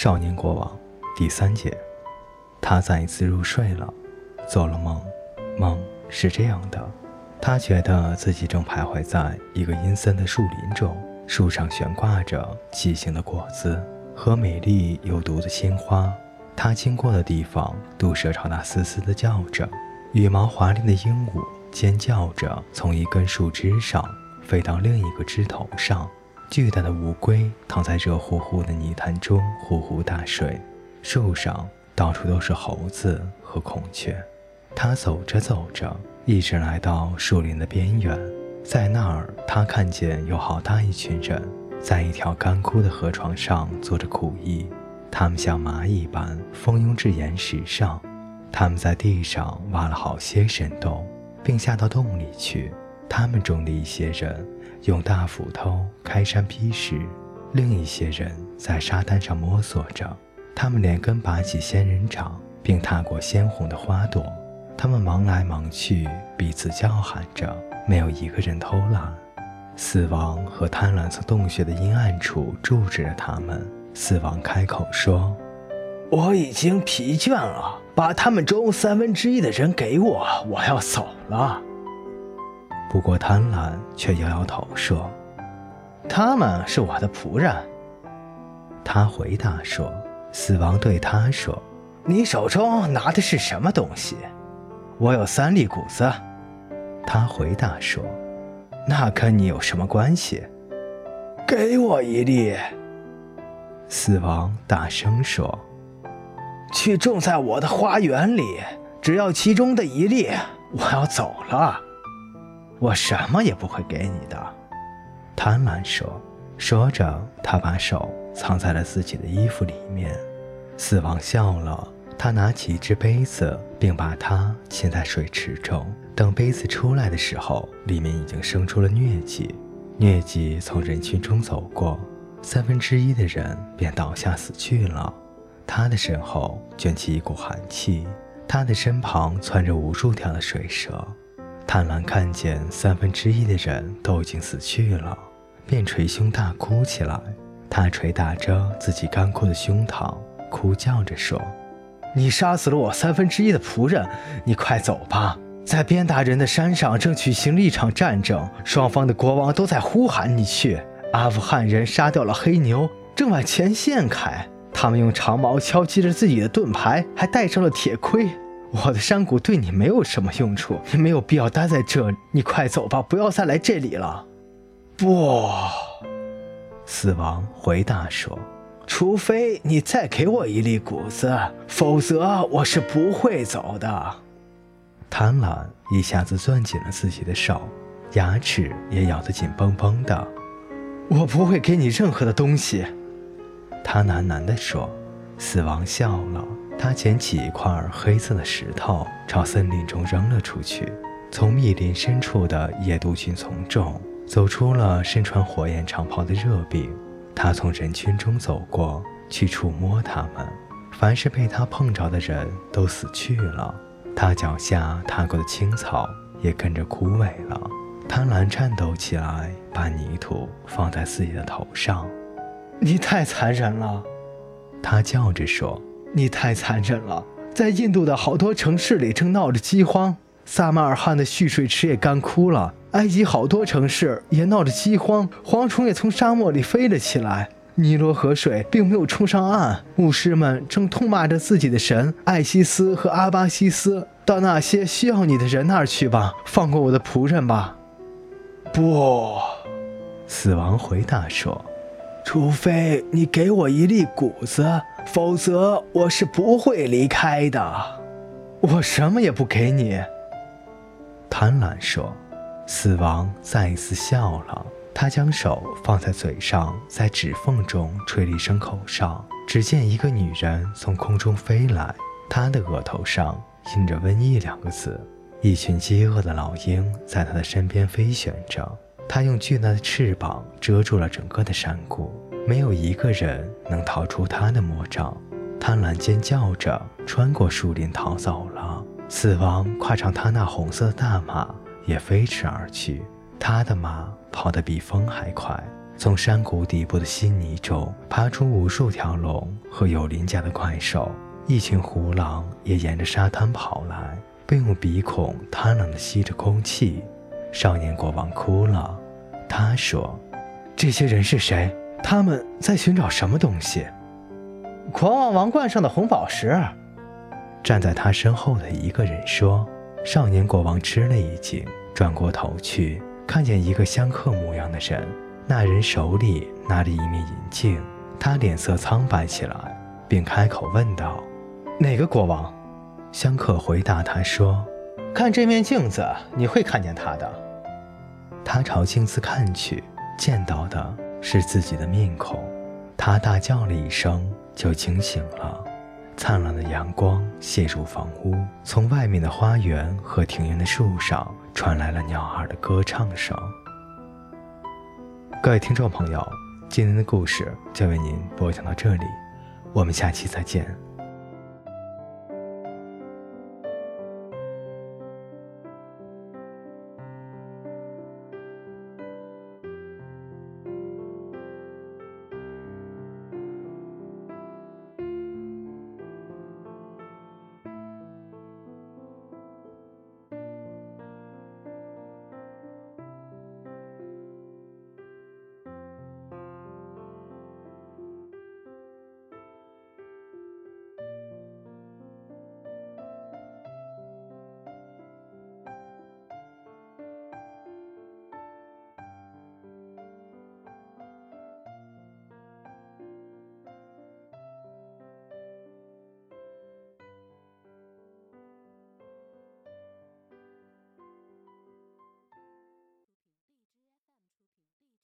少年国王第三节，他再一次入睡了，做了梦。梦是这样的：他觉得自己正徘徊在一个阴森的树林中，树上悬挂着畸形的果子和美丽有毒的鲜花。他经过的地方，毒蛇朝他嘶嘶地叫着，羽毛华丽的鹦鹉尖叫着从一根树枝上飞到另一个枝头上。巨大的乌龟躺在热乎乎的泥潭中呼呼大睡，树上到处都是猴子和孔雀。他走着走着，一直来到树林的边缘，在那儿，他看见有好大一群人，在一条干枯的河床上做着苦役。他们像蚂蚁般蜂拥至岩石上，他们在地上挖了好些深洞，并下到洞里去。他们中的一些人。用大斧头开山劈石，另一些人在沙滩上摸索着。他们连根拔起仙人掌，并踏过鲜红的花朵。他们忙来忙去，彼此叫喊着，没有一个人偷懒。死亡和贪婪从洞穴的阴暗处注视着他们。死亡开口说：“我已经疲倦了，把他们中三分之一的人给我，我要走了。”不过，贪婪却摇摇头说：“他们是我的仆人。”他回答说：“死亡对他说，你手中拿的是什么东西？”我有三粒谷子。他回答说：“那跟你有什么关系？”给我一粒。死亡大声说：“去种在我的花园里，只要其中的一粒，我要走了。”我什么也不会给你的，贪婪说。说着，他把手藏在了自己的衣服里面。死亡笑了，他拿起一只杯子，并把它浸在水池中。等杯子出来的时候，里面已经生出了疟疾。疟疾从人群中走过，三分之一的人便倒下死去了。他的身后卷起一股寒气，他的身旁窜着无数条的水蛇。贪婪看见三分之一的人都已经死去了，便捶胸大哭起来。他捶打着自己干枯的胸膛，哭叫着说：“你杀死了我三分之一的仆人，你快走吧！在边达人的山上正举行了一场战争，双方的国王都在呼喊你去。阿富汗人杀掉了黑牛，正往前线开。他们用长矛敲击着自己的盾牌，还戴上了铁盔。”我的山谷对你没有什么用处，你没有必要待在这里。你快走吧，不要再来这里了。不，死亡回答说：“除非你再给我一粒谷子，否则我是不会走的。”贪婪一下子攥紧了自己的手，牙齿也咬得紧绷绷的。我不会给你任何的东西，他喃喃地说。死亡笑了。他捡起一块黑色的石头，朝森林中扔了出去。从密林深处的野杜鹃丛中，走出了身穿火焰长袍的热饼。他从人群中走过去，触摸它们。凡是被他碰着的人都死去了。他脚下踏过的青草也跟着枯萎了。贪婪颤抖起来，把泥土放在自己的头上。你太残忍了，他叫着说。你太残忍了！在印度的好多城市里正闹着饥荒，撒马尔罕的蓄水池也干枯了，埃及好多城市也闹着饥荒，蝗虫也从沙漠里飞了起来。尼罗河水并没有冲上岸，牧师们正痛骂着自己的神艾西斯和阿巴西斯。到那些需要你的人那儿去吧，放过我的仆人吧。不，死亡回答说。除非你给我一粒谷子，否则我是不会离开的。我什么也不给你。贪婪说。死亡再一次笑了，他将手放在嘴上，在指缝中吹了一声口哨。只见一个女人从空中飞来，她的额头上印着“瘟疫”两个字。一群饥饿的老鹰在她的身边飞旋着。他用巨大的翅膀遮住了整个的山谷，没有一个人能逃出他的魔掌。贪婪尖叫着穿过树林逃走了。死亡跨上他那红色大马，也飞驰而去。他的马跑得比风还快，从山谷底部的稀泥中爬出无数条龙和有鳞甲的怪兽，一群狐狼也沿着沙滩跑来，并用鼻孔贪婪地吸着空气。少年国王哭了，他说：“这些人是谁？他们在寻找什么东西？”狂妄王冠上的红宝石。站在他身后的一个人说。少年国王吃了一惊，转过头去，看见一个香客模样的人。那人手里拿着一面银镜，他脸色苍白起来，并开口问道：“哪个国王？”香客回答他说：“看这面镜子，你会看见他的。”他朝镜子看去，见到的是自己的面孔。他大叫了一声，就惊醒了。灿烂的阳光泻入房屋，从外面的花园和庭院的树上传来了鸟儿的歌唱声。各位听众朋友，今天的故事就为您播讲到这里，我们下期再见。